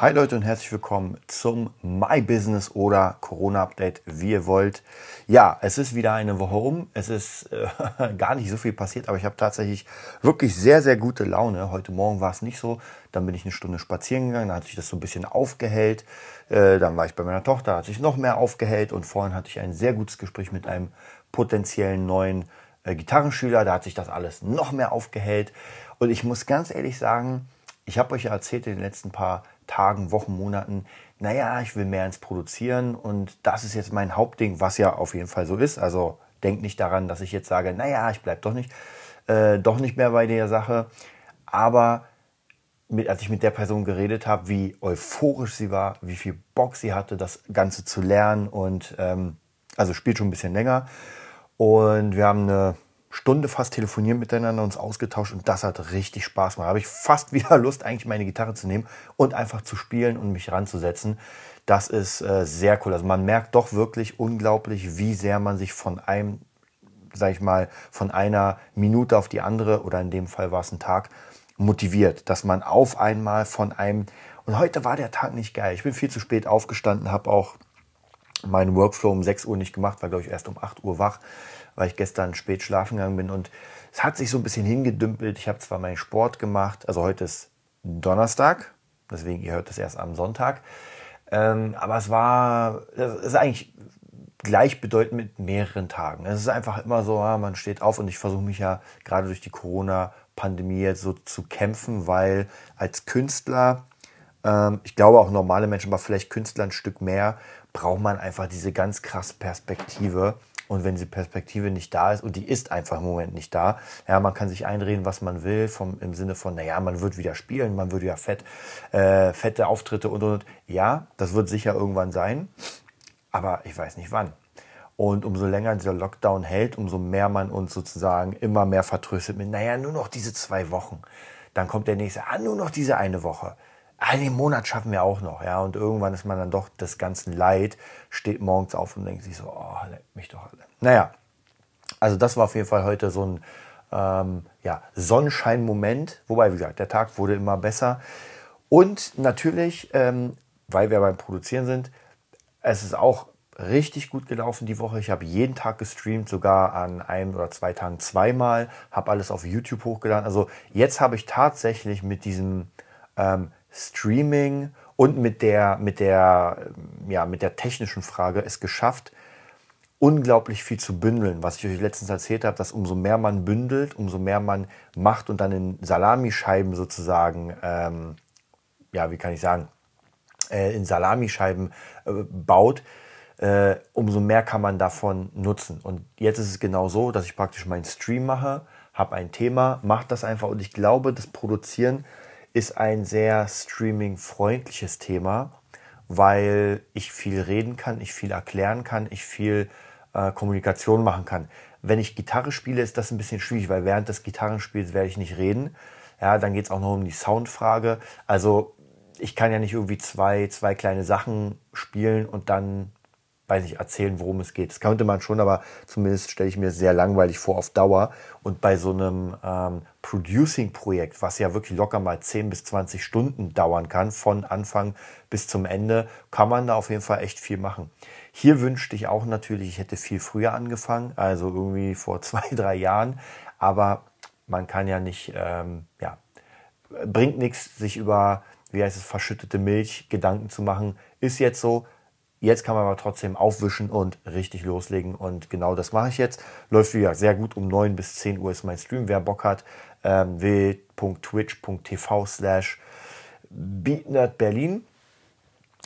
Hi Leute und herzlich willkommen zum My Business oder Corona Update, wie ihr wollt. Ja, es ist wieder eine Woche um. Es ist äh, gar nicht so viel passiert, aber ich habe tatsächlich wirklich sehr, sehr gute Laune. Heute Morgen war es nicht so. Dann bin ich eine Stunde spazieren gegangen, da hat sich das so ein bisschen aufgehellt. Äh, dann war ich bei meiner Tochter, hat sich noch mehr aufgehellt. Und vorhin hatte ich ein sehr gutes Gespräch mit einem potenziellen neuen äh, Gitarrenschüler. Da hat sich das alles noch mehr aufgehellt. Und ich muss ganz ehrlich sagen, ich habe euch ja erzählt in den letzten paar Tagen, Wochen, Monaten, naja, ich will mehr ins Produzieren und das ist jetzt mein Hauptding, was ja auf jeden Fall so ist. Also denkt nicht daran, dass ich jetzt sage, naja, ich bleibe doch nicht, äh, doch nicht mehr bei der Sache. Aber mit, als ich mit der Person geredet habe, wie euphorisch sie war, wie viel Bock sie hatte, das Ganze zu lernen und ähm, also spielt schon ein bisschen länger. Und wir haben eine Stunde fast telefonieren miteinander, uns ausgetauscht und das hat richtig Spaß gemacht. Da habe ich fast wieder Lust, eigentlich meine Gitarre zu nehmen und einfach zu spielen und mich ranzusetzen. Das ist äh, sehr cool. Also man merkt doch wirklich unglaublich, wie sehr man sich von einem, sag ich mal, von einer Minute auf die andere oder in dem Fall war es ein Tag, motiviert. Dass man auf einmal von einem, und heute war der Tag nicht geil. Ich bin viel zu spät aufgestanden, habe auch meinen Workflow um 6 Uhr nicht gemacht, war glaube ich erst um 8 Uhr wach weil ich gestern spät schlafen gegangen bin. Und es hat sich so ein bisschen hingedümpelt. Ich habe zwar meinen Sport gemacht, also heute ist Donnerstag, deswegen ihr hört es erst am Sonntag. Ähm, aber es war, es ist eigentlich gleichbedeutend mit mehreren Tagen. Es ist einfach immer so, man steht auf und ich versuche mich ja gerade durch die Corona-Pandemie jetzt so zu kämpfen, weil als Künstler, ähm, ich glaube auch normale Menschen, aber vielleicht Künstler ein Stück mehr, braucht man einfach diese ganz krasse Perspektive und wenn diese Perspektive nicht da ist, und die ist einfach im Moment nicht da, ja, man kann sich einreden, was man will, vom, im Sinne von, naja, man wird wieder spielen, man wird ja fett, äh, fette Auftritte und, und, und. Ja, das wird sicher irgendwann sein, aber ich weiß nicht wann. Und umso länger dieser Lockdown hält, umso mehr man uns sozusagen immer mehr vertröstet mit, naja, nur noch diese zwei Wochen. Dann kommt der nächste, ah, nur noch diese eine Woche einen Monat schaffen wir auch noch, ja. Und irgendwann ist man dann doch des ganzen Leid, steht morgens auf und denkt sich so, oh, leck mich doch alle. Naja, also das war auf jeden Fall heute so ein ähm, ja, Sonnenschein-Moment. Wobei, wie gesagt, der Tag wurde immer besser. Und natürlich, ähm, weil wir beim Produzieren sind, es ist auch richtig gut gelaufen die Woche. Ich habe jeden Tag gestreamt, sogar an einem oder zwei Tagen zweimal, habe alles auf YouTube hochgeladen. Also jetzt habe ich tatsächlich mit diesem ähm, Streaming und mit der, mit der, ja, mit der technischen Frage es geschafft, unglaublich viel zu bündeln. Was ich euch letztens erzählt habe, dass umso mehr man bündelt, umso mehr man macht und dann in Salamischeiben sozusagen, ähm, ja, wie kann ich sagen, äh, in Salamischeiben äh, baut, äh, umso mehr kann man davon nutzen. Und jetzt ist es genau so, dass ich praktisch meinen Stream mache, habe ein Thema, mache das einfach und ich glaube, das Produzieren ist ein sehr streaming-freundliches Thema, weil ich viel reden kann, ich viel erklären kann, ich viel äh, Kommunikation machen kann. Wenn ich Gitarre spiele, ist das ein bisschen schwierig, weil während des Gitarrenspiels werde ich nicht reden. Ja, dann geht es auch noch um die Soundfrage. Also ich kann ja nicht irgendwie zwei, zwei kleine Sachen spielen und dann weiß nicht, erzählen, worum es geht. Das könnte man schon, aber zumindest stelle ich mir sehr langweilig vor auf Dauer. Und bei so einem ähm, Producing-Projekt, was ja wirklich locker mal 10 bis 20 Stunden dauern kann, von Anfang bis zum Ende, kann man da auf jeden Fall echt viel machen. Hier wünschte ich auch natürlich, ich hätte viel früher angefangen, also irgendwie vor zwei, drei Jahren. Aber man kann ja nicht, ähm, ja, bringt nichts, sich über, wie heißt es, verschüttete Milch Gedanken zu machen. Ist jetzt so, Jetzt kann man aber trotzdem aufwischen und richtig loslegen. Und genau das mache ich jetzt. Läuft wieder sehr gut. Um 9 bis 10 Uhr ist mein Stream. Wer Bock hat, ähm, w.twitch.tv slash Berlin.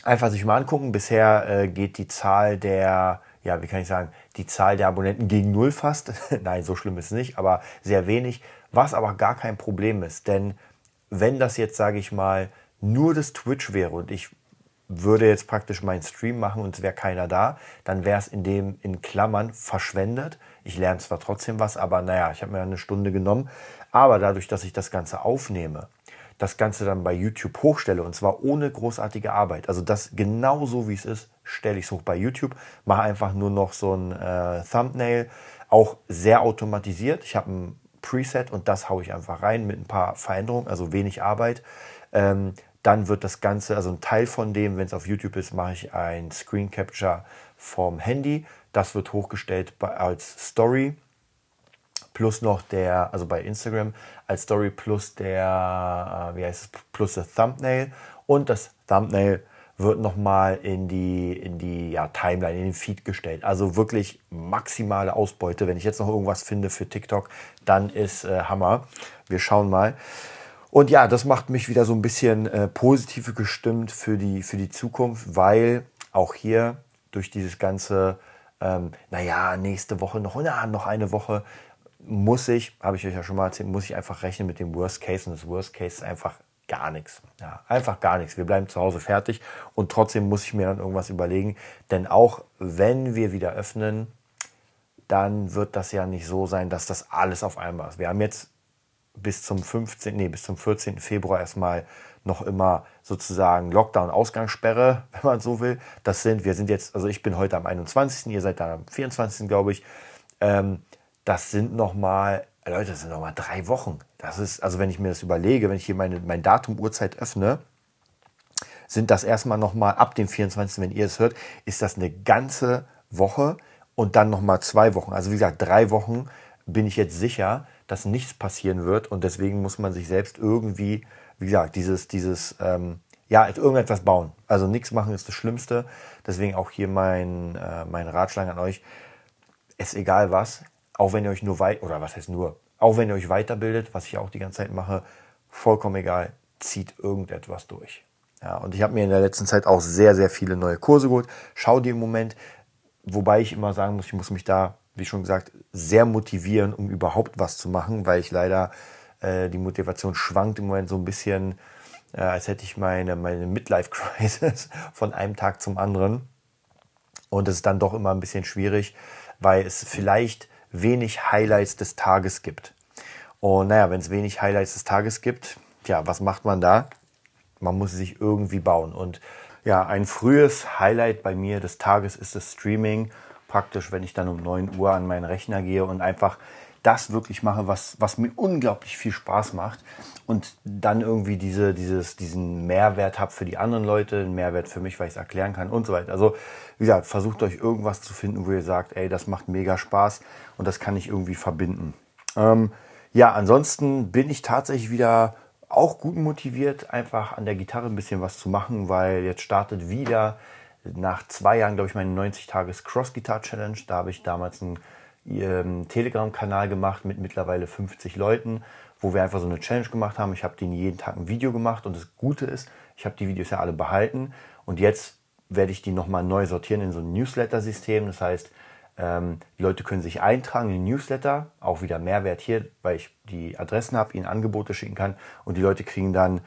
Einfach sich mal angucken. Bisher äh, geht die Zahl der, ja, wie kann ich sagen, die Zahl der Abonnenten gegen Null fast. Nein, so schlimm ist es nicht, aber sehr wenig. Was aber gar kein Problem ist. Denn wenn das jetzt, sage ich mal, nur das Twitch wäre und ich würde jetzt praktisch meinen Stream machen und es wäre keiner da, dann wäre es in dem in Klammern verschwendet. Ich lerne zwar trotzdem was, aber naja, ich habe mir eine Stunde genommen. Aber dadurch, dass ich das Ganze aufnehme, das Ganze dann bei YouTube hochstelle und zwar ohne großartige Arbeit. Also das genau so wie es ist, stelle ich es hoch bei YouTube, mache einfach nur noch so ein äh, Thumbnail, auch sehr automatisiert. Ich habe ein Preset und das haue ich einfach rein mit ein paar Veränderungen, also wenig Arbeit. Ähm, dann wird das Ganze, also ein Teil von dem, wenn es auf YouTube ist, mache ich ein Screen Capture vom Handy. Das wird hochgestellt als Story plus noch der, also bei Instagram als Story plus der, äh, wie heißt es, plus das Thumbnail und das Thumbnail wird nochmal in die, in die ja, Timeline, in den Feed gestellt. Also wirklich maximale Ausbeute. Wenn ich jetzt noch irgendwas finde für TikTok, dann ist äh, Hammer. Wir schauen mal. Und ja, das macht mich wieder so ein bisschen äh, positiv gestimmt für die, für die Zukunft, weil auch hier durch dieses ganze, ähm, naja, nächste Woche noch, na, noch eine Woche, muss ich, habe ich euch ja schon mal erzählt, muss ich einfach rechnen mit dem Worst Case. Und das Worst Case ist einfach gar nichts. Ja, einfach gar nichts. Wir bleiben zu Hause fertig und trotzdem muss ich mir dann irgendwas überlegen. Denn auch wenn wir wieder öffnen, dann wird das ja nicht so sein, dass das alles auf einmal ist. Wir haben jetzt bis zum 15., nee, bis zum 14. Februar erstmal noch immer sozusagen Lockdown, Ausgangssperre, wenn man so will. Das sind, wir sind jetzt, also ich bin heute am 21., ihr seid dann am 24., glaube ich. Ähm, das sind nochmal, Leute, das sind nochmal drei Wochen. Das ist, also wenn ich mir das überlege, wenn ich hier meine, mein Datum, Uhrzeit öffne, sind das erstmal nochmal ab dem 24., wenn ihr es hört, ist das eine ganze Woche und dann nochmal zwei Wochen. Also wie gesagt, drei Wochen bin ich jetzt sicher, dass nichts passieren wird und deswegen muss man sich selbst irgendwie, wie gesagt, dieses, dieses, ähm, ja, irgendetwas bauen. Also nichts machen ist das Schlimmste. Deswegen auch hier mein, äh, mein Ratschlag an euch. Ist egal was, auch wenn ihr euch nur weit, oder was heißt nur, auch wenn ihr euch weiterbildet, was ich auch die ganze Zeit mache, vollkommen egal, zieht irgendetwas durch. Ja, und ich habe mir in der letzten Zeit auch sehr, sehr viele neue Kurse geholt. Schau dir im Moment, wobei ich immer sagen muss, ich muss mich da wie schon gesagt, sehr motivieren, um überhaupt was zu machen, weil ich leider äh, die Motivation schwankt im Moment so ein bisschen, äh, als hätte ich meine, meine Midlife-Crisis von einem Tag zum anderen. Und es ist dann doch immer ein bisschen schwierig, weil es vielleicht wenig Highlights des Tages gibt. Und naja, wenn es wenig Highlights des Tages gibt, ja, was macht man da? Man muss sich irgendwie bauen. Und ja, ein frühes Highlight bei mir des Tages ist das Streaming praktisch, wenn ich dann um 9 Uhr an meinen Rechner gehe und einfach das wirklich mache, was, was mir unglaublich viel Spaß macht und dann irgendwie diese, dieses, diesen Mehrwert habe für die anderen Leute, einen Mehrwert für mich, weil ich es erklären kann und so weiter. Also wie gesagt, versucht euch irgendwas zu finden, wo ihr sagt, ey, das macht mega Spaß und das kann ich irgendwie verbinden. Ähm, ja, ansonsten bin ich tatsächlich wieder auch gut motiviert, einfach an der Gitarre ein bisschen was zu machen, weil jetzt startet wieder nach zwei Jahren, glaube ich, meine 90-Tages-Cross-Guitar-Challenge. Da habe ich damals einen ähm, Telegram-Kanal gemacht mit mittlerweile 50 Leuten, wo wir einfach so eine Challenge gemacht haben. Ich habe denen jeden Tag ein Video gemacht und das Gute ist, ich habe die Videos ja alle behalten und jetzt werde ich die nochmal neu sortieren in so ein Newsletter-System. Das heißt, ähm, die Leute können sich eintragen in den Newsletter, auch wieder Mehrwert hier, weil ich die Adressen habe, ihnen Angebote schicken kann und die Leute kriegen dann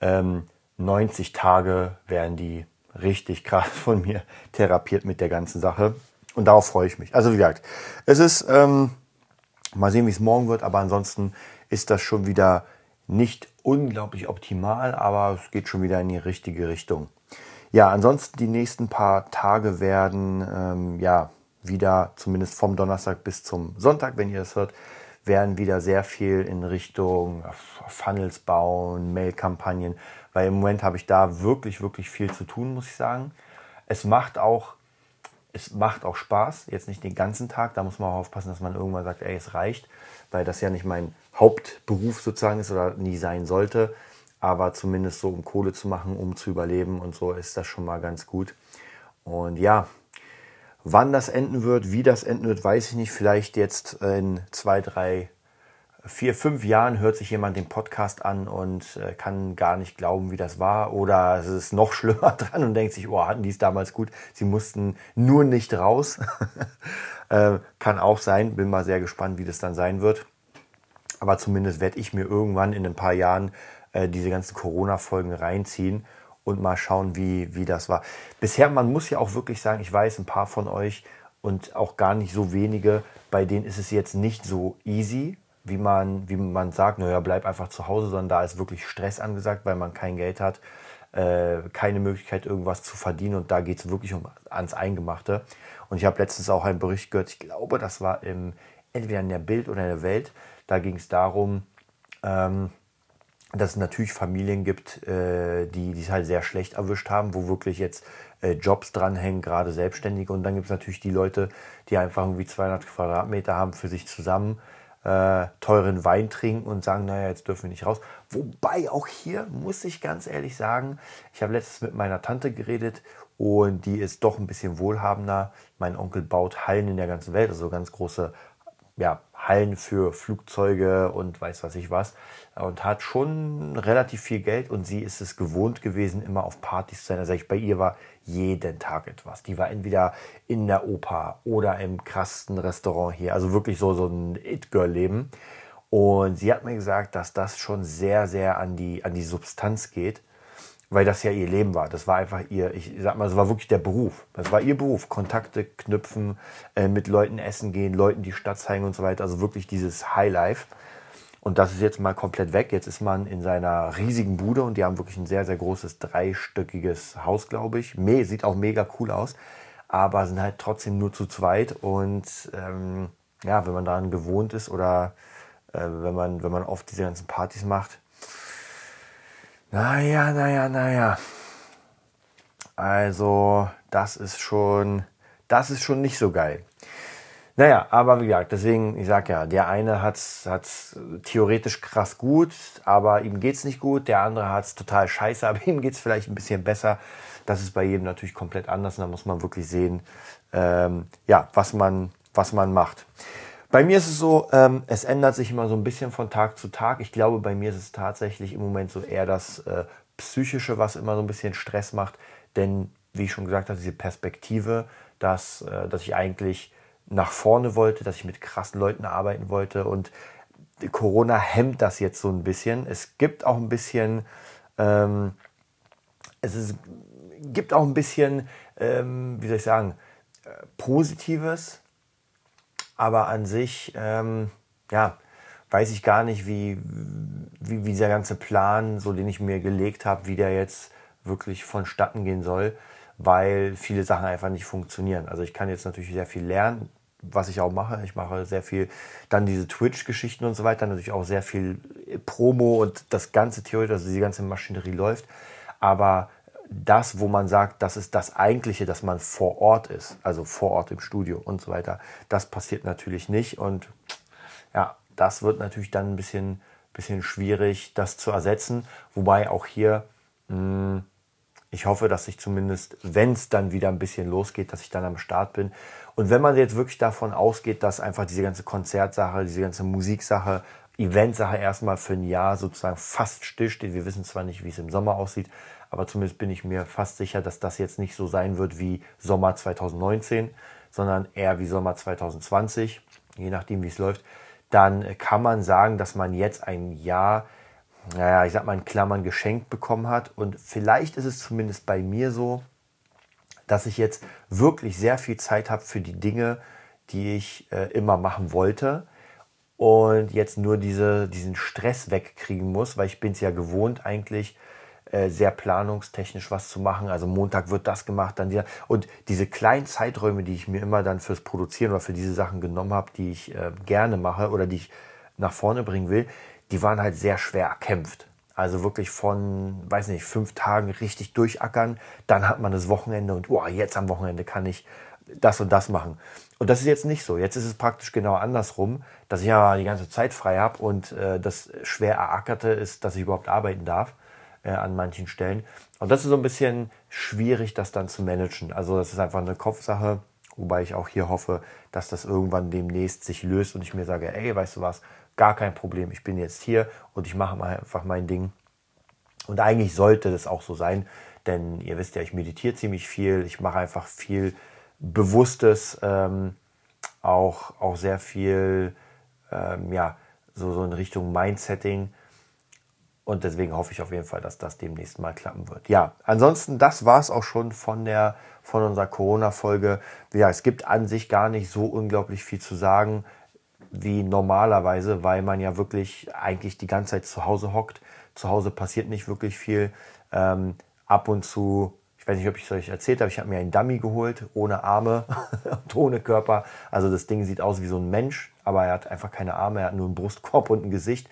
ähm, 90 Tage werden die richtig krass von mir therapiert mit der ganzen Sache. Und darauf freue ich mich. Also wie gesagt, es ist, ähm, mal sehen, wie es morgen wird, aber ansonsten ist das schon wieder nicht unglaublich optimal, aber es geht schon wieder in die richtige Richtung. Ja, ansonsten die nächsten paar Tage werden ähm, ja wieder, zumindest vom Donnerstag bis zum Sonntag, wenn ihr es hört, werden wieder sehr viel in Richtung Funnels bauen, Mail-Kampagnen, weil im Moment habe ich da wirklich, wirklich viel zu tun, muss ich sagen. Es macht auch, es macht auch Spaß, jetzt nicht den ganzen Tag, da muss man auch aufpassen, dass man irgendwann sagt, ey, es reicht, weil das ja nicht mein Hauptberuf sozusagen ist oder nie sein sollte. Aber zumindest so, um Kohle zu machen, um zu überleben und so, ist das schon mal ganz gut. Und ja, wann das enden wird, wie das enden wird, weiß ich nicht. Vielleicht jetzt in zwei, drei vier, fünf Jahren hört sich jemand den Podcast an und äh, kann gar nicht glauben, wie das war. Oder es ist noch schlimmer dran und denkt sich, oh, hatten die es damals gut. Sie mussten nur nicht raus. äh, kann auch sein. Bin mal sehr gespannt, wie das dann sein wird. Aber zumindest werde ich mir irgendwann in ein paar Jahren äh, diese ganzen Corona-Folgen reinziehen und mal schauen, wie, wie das war. Bisher, man muss ja auch wirklich sagen, ich weiß, ein paar von euch und auch gar nicht so wenige, bei denen ist es jetzt nicht so easy, wie man, wie man sagt, naja, bleib einfach zu Hause, sondern da ist wirklich Stress angesagt, weil man kein Geld hat, äh, keine Möglichkeit, irgendwas zu verdienen und da geht es wirklich um ans Eingemachte. Und ich habe letztens auch einen Bericht gehört, ich glaube, das war im, entweder in der Bild oder in der Welt, da ging es darum, ähm, dass es natürlich Familien gibt, äh, die es halt sehr schlecht erwischt haben, wo wirklich jetzt äh, Jobs dranhängen, gerade Selbstständige. Und dann gibt es natürlich die Leute, die einfach irgendwie 200 Quadratmeter haben für sich zusammen, äh, teuren Wein trinken und sagen, naja, jetzt dürfen wir nicht raus. Wobei auch hier muss ich ganz ehrlich sagen, ich habe letztens mit meiner Tante geredet und die ist doch ein bisschen wohlhabender. Mein Onkel baut Hallen in der ganzen Welt, also ganz große ja, Hallen für Flugzeuge und weiß was ich was und hat schon relativ viel Geld und sie ist es gewohnt gewesen, immer auf Partys zu sein. Also ich, bei ihr war jeden Tag etwas. Die war entweder in der Oper oder im krassesten Restaurant hier. Also wirklich so, so ein It-Girl-Leben. Und sie hat mir gesagt, dass das schon sehr, sehr an die, an die Substanz geht weil das ja ihr Leben war. Das war einfach ihr, ich sag mal, es war wirklich der Beruf. Das war ihr Beruf. Kontakte knüpfen, äh, mit Leuten essen gehen, Leuten die Stadt zeigen und so weiter. Also wirklich dieses Highlife. Und das ist jetzt mal komplett weg. Jetzt ist man in seiner riesigen Bude und die haben wirklich ein sehr, sehr großes dreistöckiges Haus, glaube ich. Me sieht auch mega cool aus, aber sind halt trotzdem nur zu zweit. Und ähm, ja, wenn man daran gewohnt ist oder äh, wenn, man, wenn man oft diese ganzen Partys macht, naja, naja, naja. Also, das ist schon, das ist schon nicht so geil. Naja, aber wie gesagt, deswegen, ich sag ja, der eine hat es theoretisch krass gut, aber ihm geht's nicht gut. Der andere hat es total scheiße, aber ihm geht's vielleicht ein bisschen besser. Das ist bei jedem natürlich komplett anders und da muss man wirklich sehen, ähm, ja, was man, was man macht. Bei mir ist es so, ähm, es ändert sich immer so ein bisschen von Tag zu Tag. Ich glaube, bei mir ist es tatsächlich im Moment so eher das äh, Psychische, was immer so ein bisschen Stress macht. Denn, wie ich schon gesagt habe, diese Perspektive, dass, äh, dass ich eigentlich nach vorne wollte, dass ich mit krassen Leuten arbeiten wollte und Corona hemmt das jetzt so ein bisschen. Es gibt auch ein bisschen, ähm, es ist, gibt auch ein bisschen, ähm, wie soll ich sagen, äh, Positives, aber an sich, ähm, ja, weiß ich gar nicht, wie, wie, wie dieser ganze Plan, so den ich mir gelegt habe, wie der jetzt wirklich vonstatten gehen soll, weil viele Sachen einfach nicht funktionieren. Also ich kann jetzt natürlich sehr viel lernen, was ich auch mache. Ich mache sehr viel, dann diese Twitch-Geschichten und so weiter, natürlich auch sehr viel Promo und das ganze theoretisch, also die ganze Maschinerie läuft. Aber das, wo man sagt, das ist das Eigentliche, dass man vor Ort ist, also vor Ort im Studio und so weiter, das passiert natürlich nicht. Und ja, das wird natürlich dann ein bisschen, bisschen schwierig, das zu ersetzen. Wobei auch hier, mh, hm, ich hoffe, dass ich zumindest, wenn es dann wieder ein bisschen losgeht, dass ich dann am Start bin. Und wenn man jetzt wirklich davon ausgeht, dass einfach diese ganze Konzertsache, diese ganze Musiksache, Eventsache erstmal für ein Jahr sozusagen fast stillsteht. Wir wissen zwar nicht, wie es im Sommer aussieht, aber zumindest bin ich mir fast sicher, dass das jetzt nicht so sein wird wie Sommer 2019, sondern eher wie Sommer 2020, je nachdem, wie es läuft. Dann kann man sagen, dass man jetzt ein Jahr, naja, ich sag mal in Klammern geschenkt bekommen hat. Und vielleicht ist es zumindest bei mir so, dass ich jetzt wirklich sehr viel Zeit habe für die Dinge, die ich äh, immer machen wollte und jetzt nur diese, diesen Stress wegkriegen muss, weil ich bin es ja gewohnt eigentlich sehr planungstechnisch was zu machen. Also Montag wird das gemacht, dann dieser. Und diese kleinen Zeiträume, die ich mir immer dann fürs Produzieren oder für diese Sachen genommen habe, die ich äh, gerne mache oder die ich nach vorne bringen will, die waren halt sehr schwer erkämpft. Also wirklich von, weiß nicht, fünf Tagen richtig durchackern. Dann hat man das Wochenende und oh, jetzt am Wochenende kann ich das und das machen. Und das ist jetzt nicht so. Jetzt ist es praktisch genau andersrum, dass ich ja die ganze Zeit frei habe und äh, das schwer erackerte ist, dass ich überhaupt arbeiten darf äh, an manchen Stellen. Und das ist so ein bisschen schwierig, das dann zu managen. Also das ist einfach eine Kopfsache, wobei ich auch hier hoffe, dass das irgendwann demnächst sich löst und ich mir sage, ey, weißt du was, gar kein Problem, ich bin jetzt hier und ich mache einfach mein Ding. Und eigentlich sollte das auch so sein, denn ihr wisst ja, ich meditiere ziemlich viel, ich mache einfach viel Bewusstes, ähm, auch, auch sehr viel, ähm, ja, so, so in Richtung Mindsetting und deswegen hoffe ich auf jeden Fall, dass das demnächst mal klappen wird. Ja, ansonsten, das war es auch schon von der von unserer Corona-Folge. Ja, es gibt an sich gar nicht so unglaublich viel zu sagen. wie normalerweise, weil man ja wirklich eigentlich die ganze Zeit zu Hause hockt. Zu Hause passiert nicht wirklich viel. Ähm, ab und zu, ich weiß nicht, ob ich es euch erzählt habe, ich habe mir einen Dummy geholt, ohne Arme und ohne Körper. Also das Ding sieht aus wie so ein Mensch, aber er hat einfach keine Arme, er hat nur einen Brustkorb und ein Gesicht.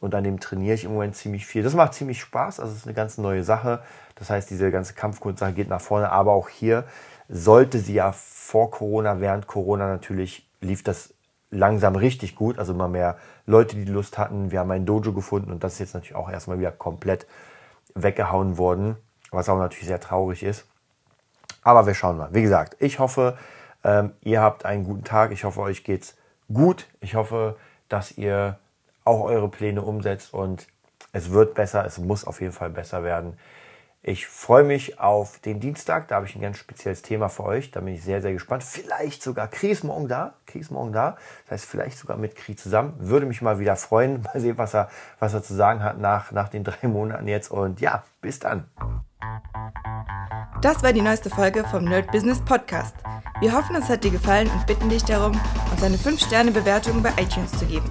Und an dem trainiere ich im Moment ziemlich viel. Das macht ziemlich Spaß, also es ist eine ganz neue Sache. Das heißt, diese ganze Kampfkunstsache geht nach vorne, aber auch hier sollte sie ja vor Corona, während Corona natürlich lief das langsam richtig gut. Also immer mehr Leute, die Lust hatten. Wir haben ein Dojo gefunden und das ist jetzt natürlich auch erstmal wieder komplett weggehauen worden, was auch natürlich sehr traurig ist. Aber wir schauen mal. Wie gesagt, ich hoffe, ähm, ihr habt einen guten Tag. Ich hoffe, euch geht's gut. Ich hoffe, dass ihr auch eure Pläne umsetzt und es wird besser. Es muss auf jeden Fall besser werden. Ich freue mich auf den Dienstag. Da habe ich ein ganz spezielles Thema für euch. Da bin ich sehr, sehr gespannt. Vielleicht sogar Kries morgen da. Kries morgen da. Das heißt, vielleicht sogar mit Kries zusammen. Würde mich mal wieder freuen. Mal sehen, was er, was er zu sagen hat nach, nach den drei Monaten jetzt. Und ja, bis dann. Das war die neueste Folge vom Nerd Business Podcast. Wir hoffen, es hat dir gefallen und bitten dich darum, uns eine 5-Sterne-Bewertung bei iTunes zu geben.